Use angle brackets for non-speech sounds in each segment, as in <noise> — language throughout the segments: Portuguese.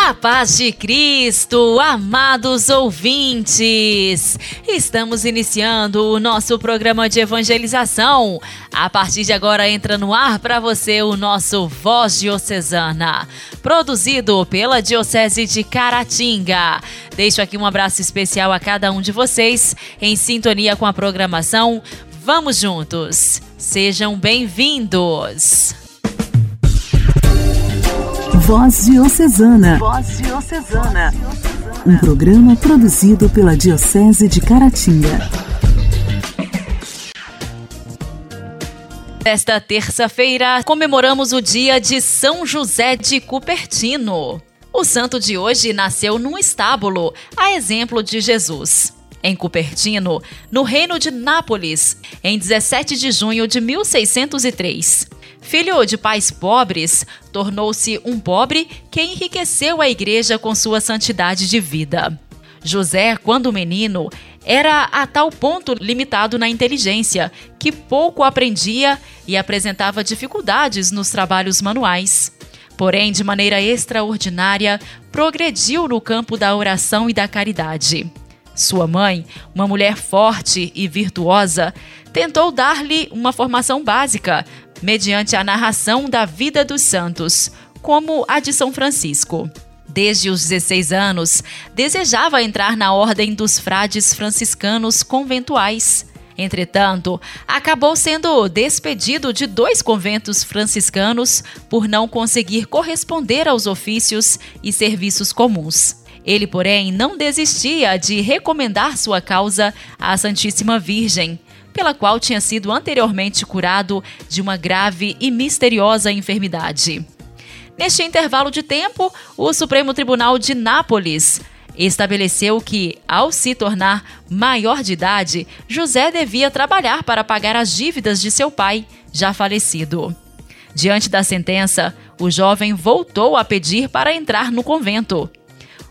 A paz de Cristo, amados ouvintes! Estamos iniciando o nosso programa de evangelização. A partir de agora entra no ar para você o nosso Voz Diocesana, produzido pela Diocese de Caratinga. Deixo aqui um abraço especial a cada um de vocês em sintonia com a programação. Vamos juntos! Sejam bem-vindos! Voz Diocesana. Voz Diocesana. Um programa produzido pela Diocese de Caratinga. Nesta terça-feira, comemoramos o dia de São José de Cupertino. O santo de hoje nasceu num estábulo, a exemplo de Jesus. Em Cupertino, no reino de Nápoles, em 17 de junho de 1603. Filho de pais pobres, tornou-se um pobre que enriqueceu a igreja com sua santidade de vida. José, quando menino, era a tal ponto limitado na inteligência que pouco aprendia e apresentava dificuldades nos trabalhos manuais. Porém, de maneira extraordinária, progrediu no campo da oração e da caridade. Sua mãe, uma mulher forte e virtuosa, tentou dar-lhe uma formação básica, mediante a narração da vida dos santos, como a de São Francisco. Desde os 16 anos, desejava entrar na ordem dos frades franciscanos conventuais. Entretanto, acabou sendo despedido de dois conventos franciscanos por não conseguir corresponder aos ofícios e serviços comuns. Ele, porém, não desistia de recomendar sua causa à Santíssima Virgem, pela qual tinha sido anteriormente curado de uma grave e misteriosa enfermidade. Neste intervalo de tempo, o Supremo Tribunal de Nápoles estabeleceu que, ao se tornar maior de idade, José devia trabalhar para pagar as dívidas de seu pai, já falecido. Diante da sentença, o jovem voltou a pedir para entrar no convento.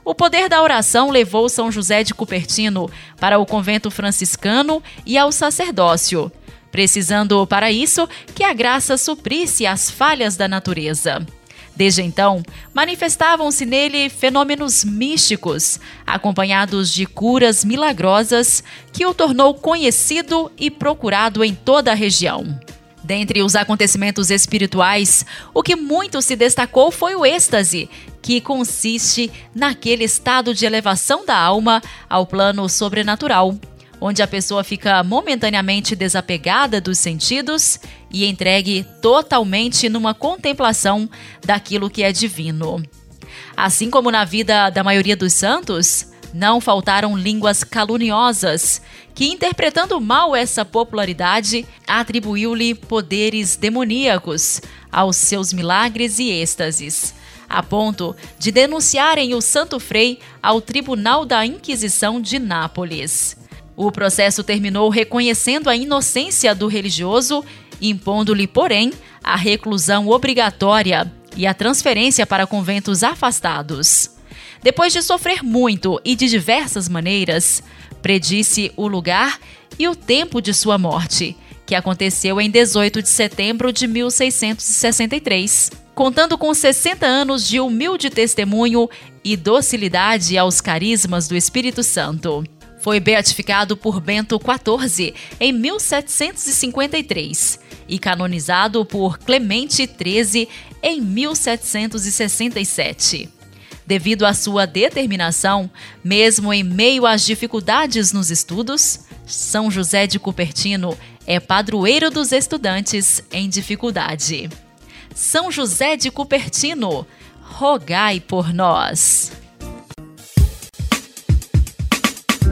O poder da oração levou São José de Cupertino para o convento franciscano e ao sacerdócio, precisando para isso que a graça suprisse as falhas da natureza. Desde então, manifestavam-se nele fenômenos místicos, acompanhados de curas milagrosas, que o tornou conhecido e procurado em toda a região. Dentre os acontecimentos espirituais, o que muito se destacou foi o êxtase, que consiste naquele estado de elevação da alma ao plano sobrenatural, onde a pessoa fica momentaneamente desapegada dos sentidos e entregue totalmente numa contemplação daquilo que é divino. Assim como na vida da maioria dos santos, não faltaram línguas caluniosas, que, interpretando mal essa popularidade, atribuiu-lhe poderes demoníacos aos seus milagres e êxtases, a ponto de denunciarem o Santo Frei ao Tribunal da Inquisição de Nápoles. O processo terminou reconhecendo a inocência do religioso, impondo-lhe, porém, a reclusão obrigatória e a transferência para conventos afastados. Depois de sofrer muito e de diversas maneiras, predisse o lugar e o tempo de sua morte, que aconteceu em 18 de setembro de 1663. Contando com 60 anos de humilde testemunho e docilidade aos carismas do Espírito Santo. Foi beatificado por Bento XIV em 1753 e canonizado por Clemente XIII em 1767. Devido à sua determinação, mesmo em meio às dificuldades nos estudos, São José de Cupertino é padroeiro dos estudantes em dificuldade. São José de Cupertino, rogai por nós.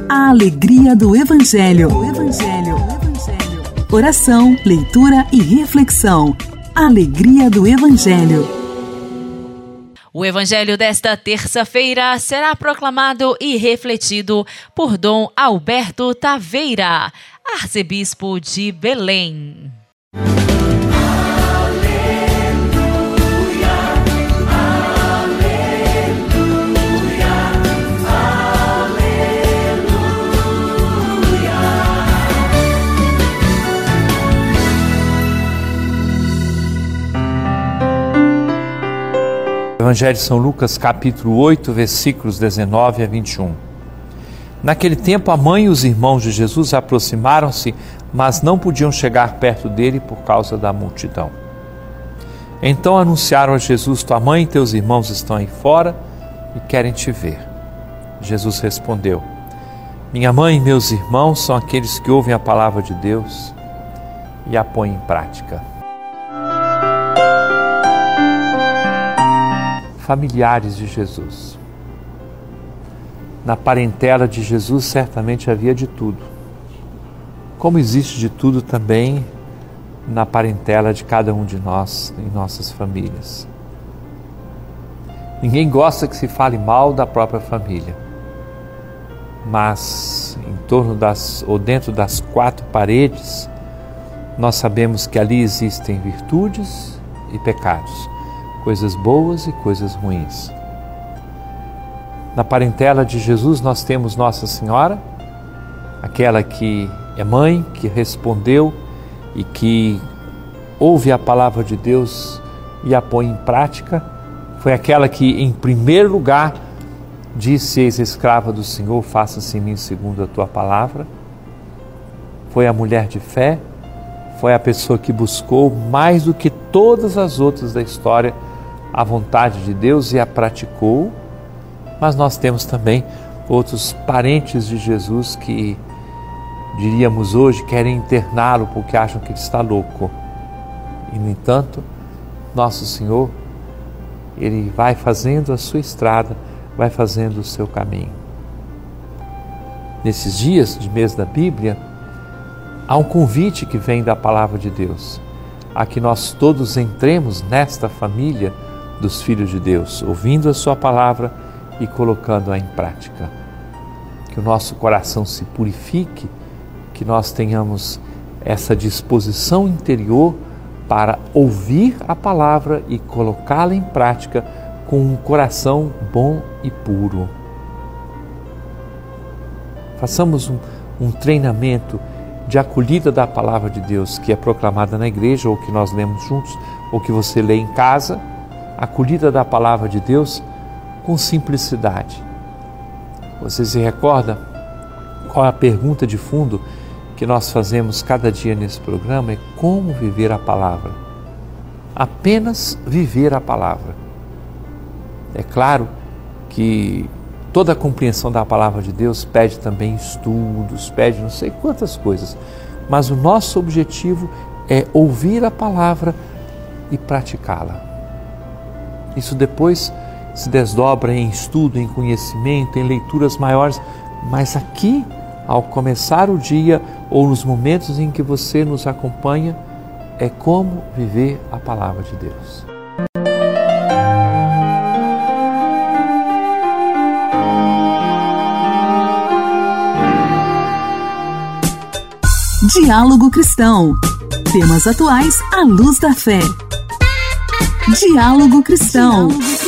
A alegria do Evangelho. Evangelho. Evangelho. Oração, leitura e reflexão. Alegria do Evangelho. O evangelho desta terça-feira será proclamado e refletido por Dom Alberto Taveira, arcebispo de Belém. Evangelho de São Lucas, capítulo 8, versículos 19 a 21. Naquele tempo, a mãe e os irmãos de Jesus aproximaram-se, mas não podiam chegar perto dele por causa da multidão. Então anunciaram a Jesus: Tua mãe e teus irmãos estão aí fora e querem te ver. Jesus respondeu: Minha mãe e meus irmãos são aqueles que ouvem a palavra de Deus e a põem em prática. Familiares de Jesus. Na parentela de Jesus certamente havia de tudo. Como existe de tudo também na parentela de cada um de nós, em nossas famílias. Ninguém gosta que se fale mal da própria família. Mas em torno das ou dentro das quatro paredes, nós sabemos que ali existem virtudes e pecados coisas boas e coisas ruins. Na parentela de Jesus nós temos Nossa Senhora, aquela que é mãe, que respondeu e que ouve a palavra de Deus e a põe em prática. Foi aquela que, em primeiro lugar, disse: Eis escrava do Senhor, faça-se em mim segundo a tua palavra. Foi a mulher de fé, foi a pessoa que buscou mais do que todas as outras da história a vontade de Deus e a praticou, mas nós temos também outros parentes de Jesus que, diríamos hoje, querem interná-lo porque acham que ele está louco. E, no entanto, nosso Senhor, ele vai fazendo a sua estrada, vai fazendo o seu caminho. Nesses dias de mês da Bíblia, há um convite que vem da palavra de Deus, a que nós todos entremos nesta família dos filhos de Deus, ouvindo a Sua palavra e colocando-a em prática. Que o nosso coração se purifique, que nós tenhamos essa disposição interior para ouvir a palavra e colocá-la em prática com um coração bom e puro. Façamos um, um treinamento de acolhida da palavra de Deus que é proclamada na igreja ou que nós lemos juntos ou que você lê em casa acolhida da palavra de Deus com simplicidade. Você se recorda qual é a pergunta de fundo que nós fazemos cada dia nesse programa? É como viver a palavra. Apenas viver a palavra. É claro que toda a compreensão da palavra de Deus pede também estudos, pede não sei quantas coisas, mas o nosso objetivo é ouvir a palavra e praticá-la. Isso depois se desdobra em estudo, em conhecimento, em leituras maiores, mas aqui, ao começar o dia ou nos momentos em que você nos acompanha, é como viver a palavra de Deus. Diálogo Cristão. Temas atuais à luz da fé. Diálogo Cristão. Na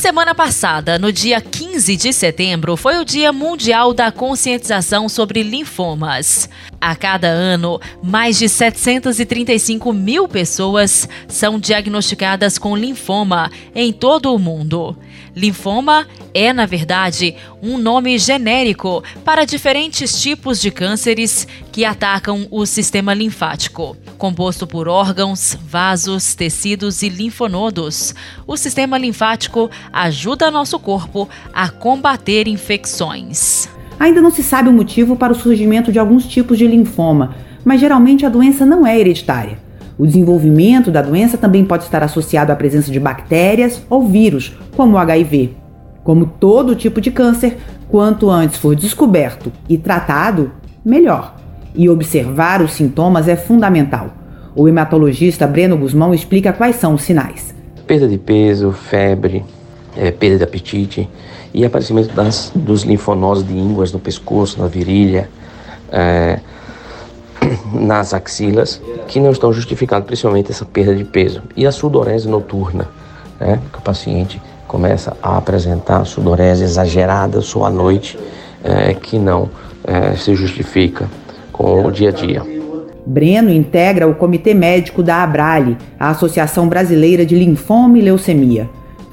semana passada, no dia 15 de setembro, foi o Dia Mundial da Conscientização sobre Linfomas. A cada ano, mais de 735 mil pessoas são diagnosticadas com linfoma em todo o mundo. Linfoma é, na verdade, um nome genérico para diferentes tipos de cânceres que atacam o sistema linfático. Composto por órgãos, vasos, tecidos e linfonodos, o sistema linfático ajuda nosso corpo a combater infecções. Ainda não se sabe o motivo para o surgimento de alguns tipos de linfoma, mas geralmente a doença não é hereditária. O desenvolvimento da doença também pode estar associado à presença de bactérias ou vírus, como o HIV. Como todo tipo de câncer, quanto antes for descoberto e tratado, melhor. E observar os sintomas é fundamental. O hematologista Breno Guzmão explica quais são os sinais: perda de peso, febre, é, perda de apetite e aparecimento das, dos linfonodos de ínguas no pescoço, na virilha, é, <clears throat> nas axilas, que não estão justificando principalmente essa perda de peso. E a sudorese noturna, né, que o paciente começa a apresentar sudorese exagerada só à noite, é, que não é, se justifica com o dia a dia. Breno integra o comitê médico da Abrale, a Associação Brasileira de Linfoma e Leucemia.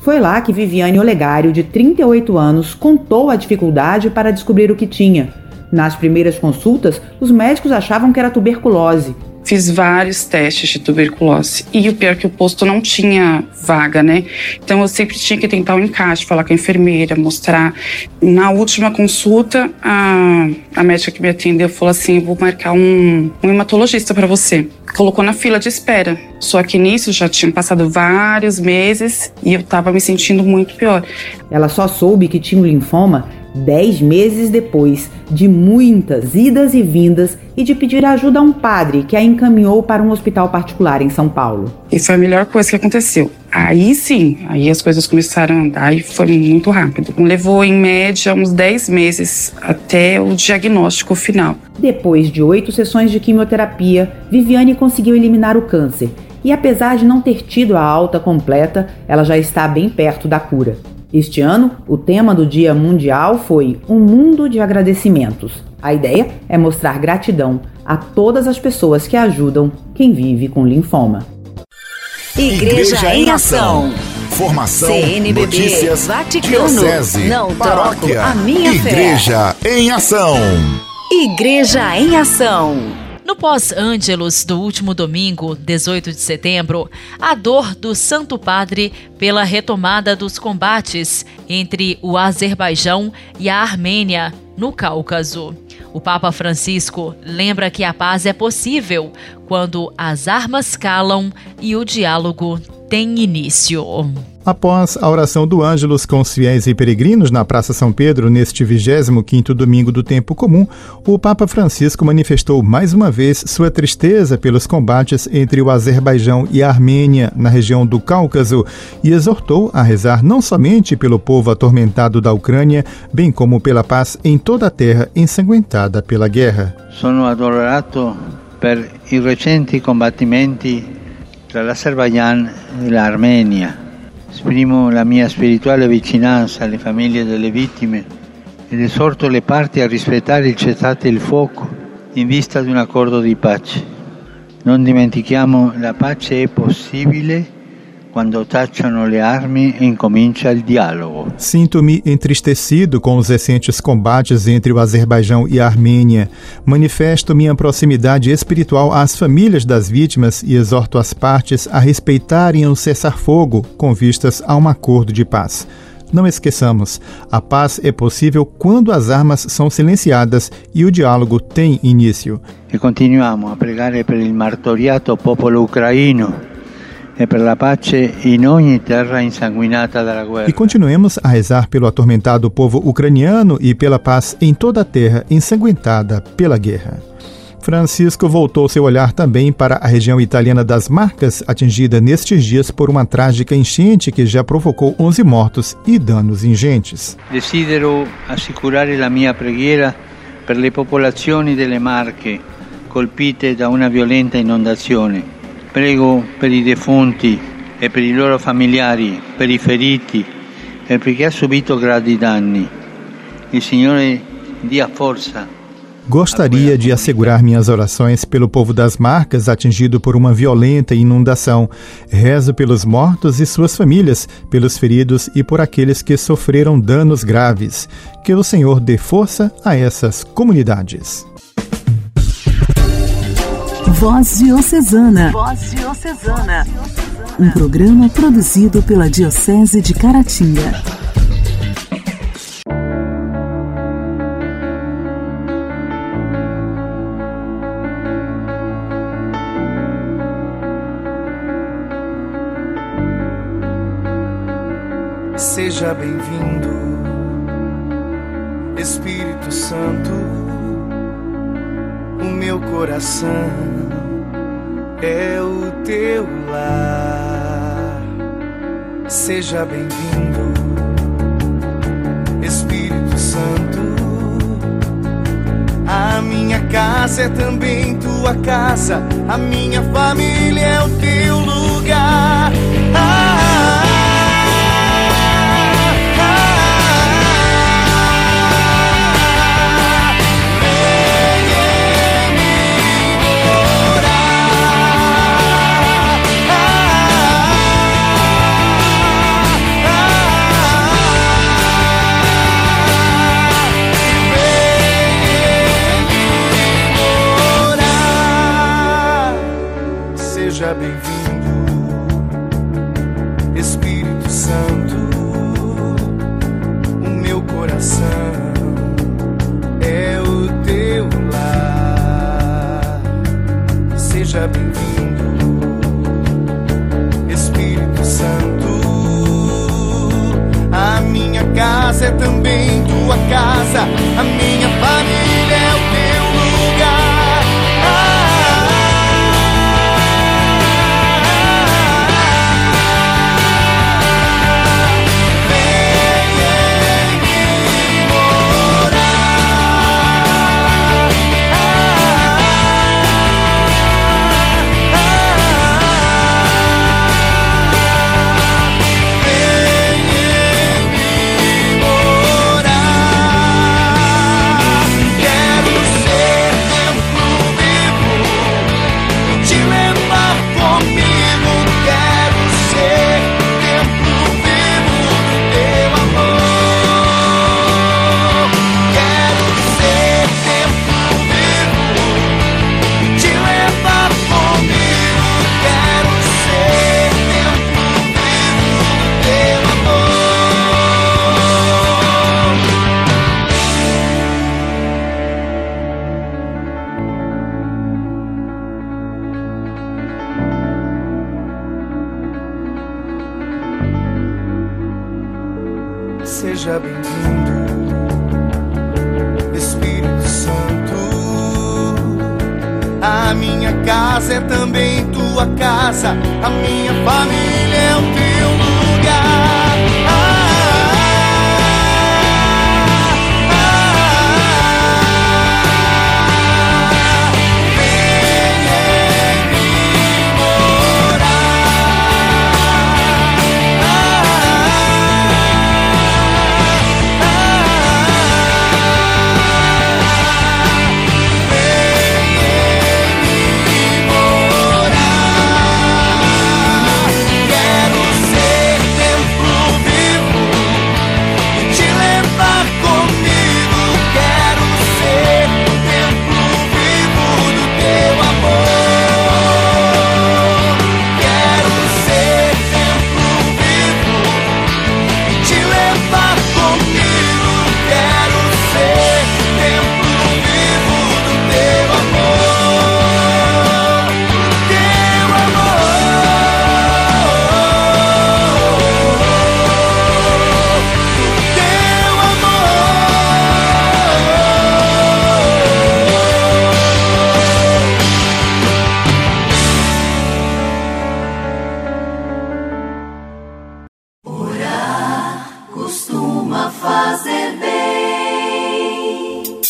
Foi lá que Viviane Olegário, de 38 anos, contou a dificuldade para descobrir o que tinha. Nas primeiras consultas, os médicos achavam que era tuberculose, fiz vários testes de tuberculose. E o pior é que o posto não tinha vaga, né? Então eu sempre tinha que tentar o um encaixe, falar com a enfermeira, mostrar. Na última consulta, a, a médica que me atendeu falou assim: vou marcar um, um hematologista para você. Colocou na fila de espera. Só que nisso já tinham passado vários meses e eu tava me sentindo muito pior. Ela só soube que tinha um linfoma dez meses depois de muitas idas e vindas e de pedir ajuda a um padre que a encaminhou para um hospital particular em São Paulo. E foi a melhor coisa que aconteceu. Aí sim, aí as coisas começaram a andar e foi muito rápido. Levou em média uns 10 meses até o diagnóstico final. Depois de oito sessões de quimioterapia, Viviane conseguiu eliminar o câncer. E apesar de não ter tido a alta completa, ela já está bem perto da cura. Este ano, o tema do Dia Mundial foi Um Mundo de Agradecimentos. A ideia é mostrar gratidão a todas as pessoas que ajudam quem vive com linfoma. Igreja, Igreja em Ação. Formação, CNBB, notícias, Vaticano, diocese, não paróquia, a minha Igreja fé. em Ação. Igreja em Ação. No pós-Ângelos do último domingo, 18 de setembro, a dor do Santo Padre pela retomada dos combates entre o Azerbaijão e a Armênia no Cáucaso. O Papa Francisco lembra que a paz é possível quando as armas calam e o diálogo tem início. Após a oração do Ângelus com os fiéis e peregrinos na Praça São Pedro neste 25º domingo do tempo comum, o Papa Francisco manifestou mais uma vez sua tristeza pelos combates entre o Azerbaijão e a Armênia na região do Cáucaso e exortou a rezar não somente pelo povo atormentado da Ucrânia, bem como pela paz em toda a terra ensanguentada pela guerra. Sono adorato per i recenti combattimenti tra l'Azerbaijan e l'Armenia. Esprimo la mia spirituale vicinanza alle famiglie delle vittime ed esorto le parti a rispettare il cessate il fuoco in vista di un accordo di pace. Non dimentichiamo, la pace è possibile quando tacciano le armi incomincia il dialogo. Sinto-me entristecido com os recentes combates entre o Azerbaijão e a Armênia. Manifesto minha proximidade espiritual às famílias das vítimas e exorto as partes a respeitarem o cessar-fogo com vistas a um acordo de paz. Não esqueçamos, a paz é possível quando as armas são silenciadas e o diálogo tem início. E continuamos a pregare per il martoriato popolo ucraino e guerra. E continuemos a rezar pelo atormentado povo ucraniano e pela paz em toda a terra ensanguentada pela guerra. Francisco voltou seu olhar também para a região italiana das Marcas, atingida nestes dias por uma trágica enchente que já provocou 11 mortos e danos ingentes. Desidero assicurare la mia preghiera per le popolazioni delle Marche colpite da una violenta inondazione Prego per i defunti e per i loro familiari, per i feriti e per chi ha subito grandi danni. Il Signore dia forza Gostaria de assegurar minhas orações pelo povo das Marcas atingido por uma violenta inundação. Rezo pelos mortos e suas famílias, pelos feridos e por aqueles que sofreram danos graves. Que o Senhor dê força a essas comunidades. Voz Diocesana. Voz Diocesana. Um programa produzido pela Diocese de Caratinga. Seja bem-vindo, Espírito Santo, o meu coração é o teu lar. Seja bem-vindo, Espírito Santo. A minha casa é também tua casa, a minha família é o teu lugar.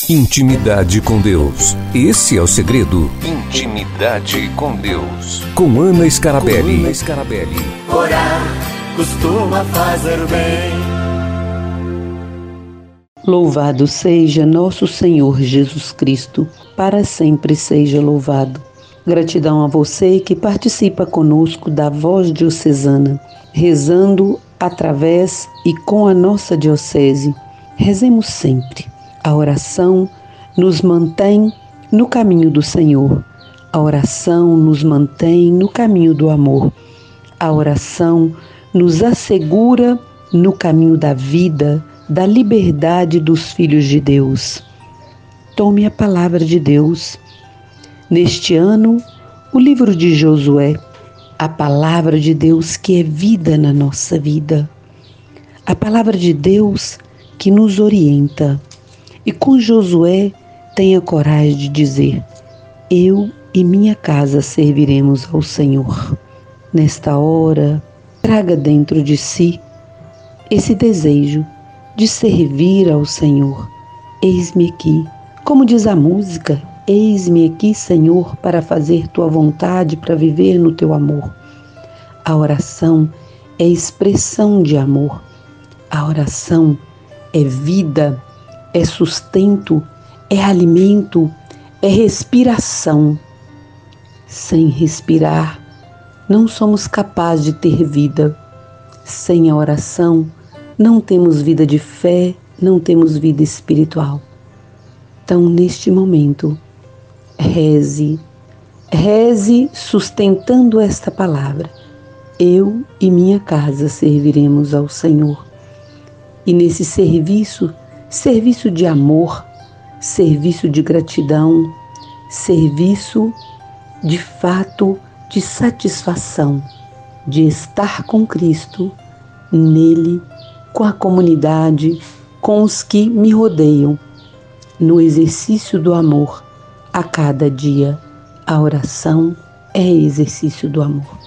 Intimidade com Deus. Esse é o segredo. Intimidade com Deus. Com Ana Scarabelli. Com Ana Scarabelli. Orar costuma fazer bem. Louvado seja nosso Senhor Jesus Cristo, para sempre seja louvado. Gratidão a você que participa conosco da Voz Diocesana, rezando através e com a nossa Diocese. Rezemos sempre. A oração nos mantém no caminho do Senhor. A oração nos mantém no caminho do amor. A oração nos assegura no caminho da vida, da liberdade dos filhos de Deus. Tome a palavra de Deus. Neste ano, o livro de Josué, a palavra de Deus que é vida na nossa vida. A palavra de Deus que nos orienta. E com Josué, tenha coragem de dizer: Eu e minha casa serviremos ao Senhor. Nesta hora, traga dentro de si esse desejo de servir ao Senhor. Eis-me aqui, como diz a música, eis-me aqui, Senhor, para fazer tua vontade, para viver no teu amor. A oração é expressão de amor. A oração é vida, é sustento, é alimento, é respiração. Sem respirar, não somos capazes de ter vida. Sem a oração, não temos vida de fé, não temos vida espiritual. Então, neste momento, reze, reze sustentando esta palavra. Eu e minha casa serviremos ao Senhor. E nesse serviço, serviço de amor, serviço de gratidão, serviço de fato de satisfação, de estar com Cristo, nele, com a comunidade, com os que me rodeiam, no exercício do amor, a cada dia. A oração é exercício do amor.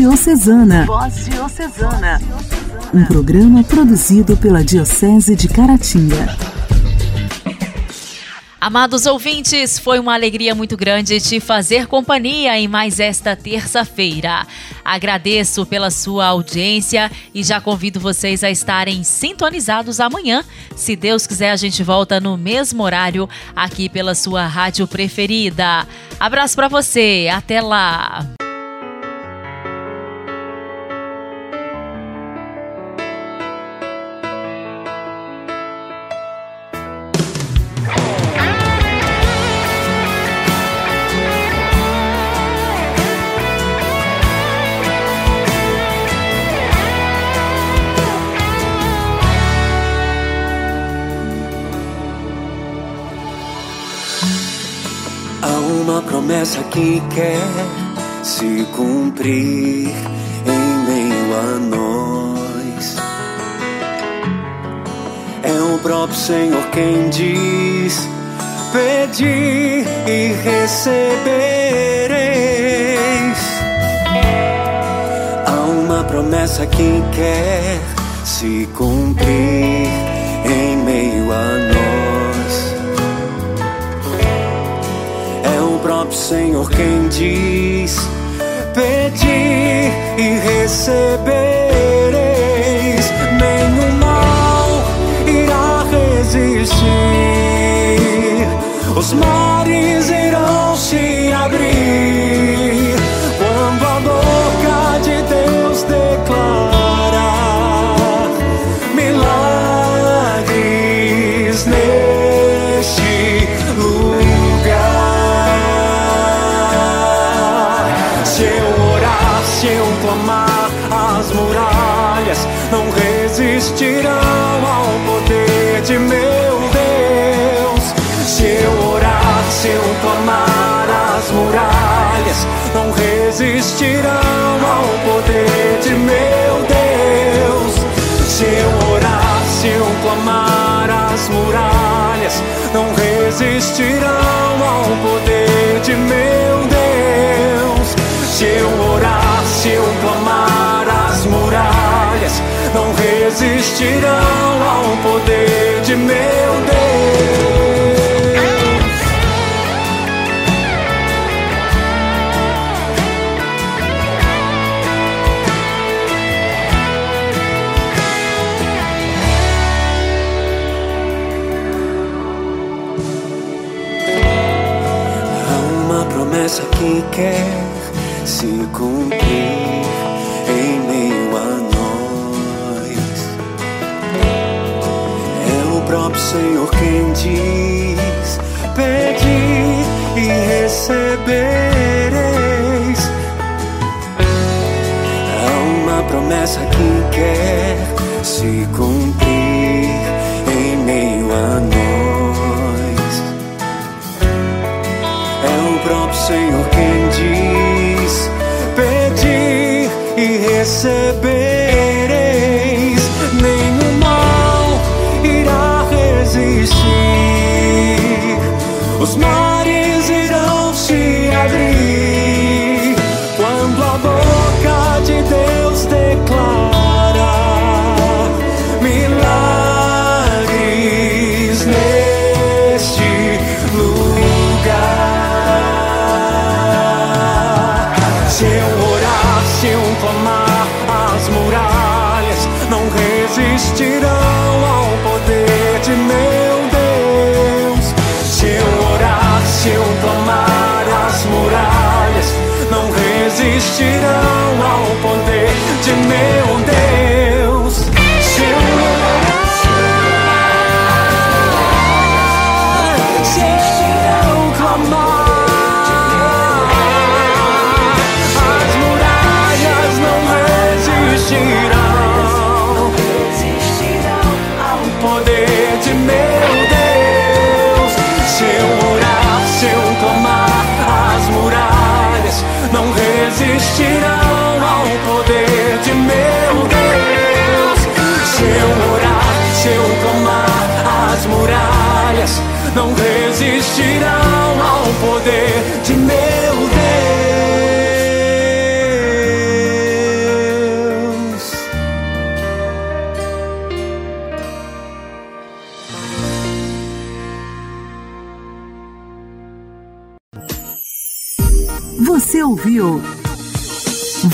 Diocesana. Voz Diocesana. Um programa produzido pela Diocese de Caratinga. Amados ouvintes, foi uma alegria muito grande te fazer companhia em mais esta terça-feira. Agradeço pela sua audiência e já convido vocês a estarem sintonizados amanhã. Se Deus quiser, a gente volta no mesmo horário aqui pela sua rádio preferida. Abraço para você, até lá. Promessa que quer se cumprir em meio a nós. É o próprio Senhor quem diz: Pedi e recebereis. Há uma promessa que quer se cumprir Senhor quem diz: Pedi e recebereis, nenhum mal irá resistir, os mares irão se resistirão ao poder de meu Deus. Se eu orar, se eu clamar, as muralhas não resistirão ao poder de meu Deus. Se eu orar, se eu clamar, as muralhas não resistirão ao poder de meu Deus. Resistirão ao poder de meu Deus. Há uma promessa que quer se cumprir Senhor quem diz: Pedi e recebereis. Há uma promessa que quer se cumprir em meio a nós. É o próprio Senhor quem diz: Pedi e recebereis,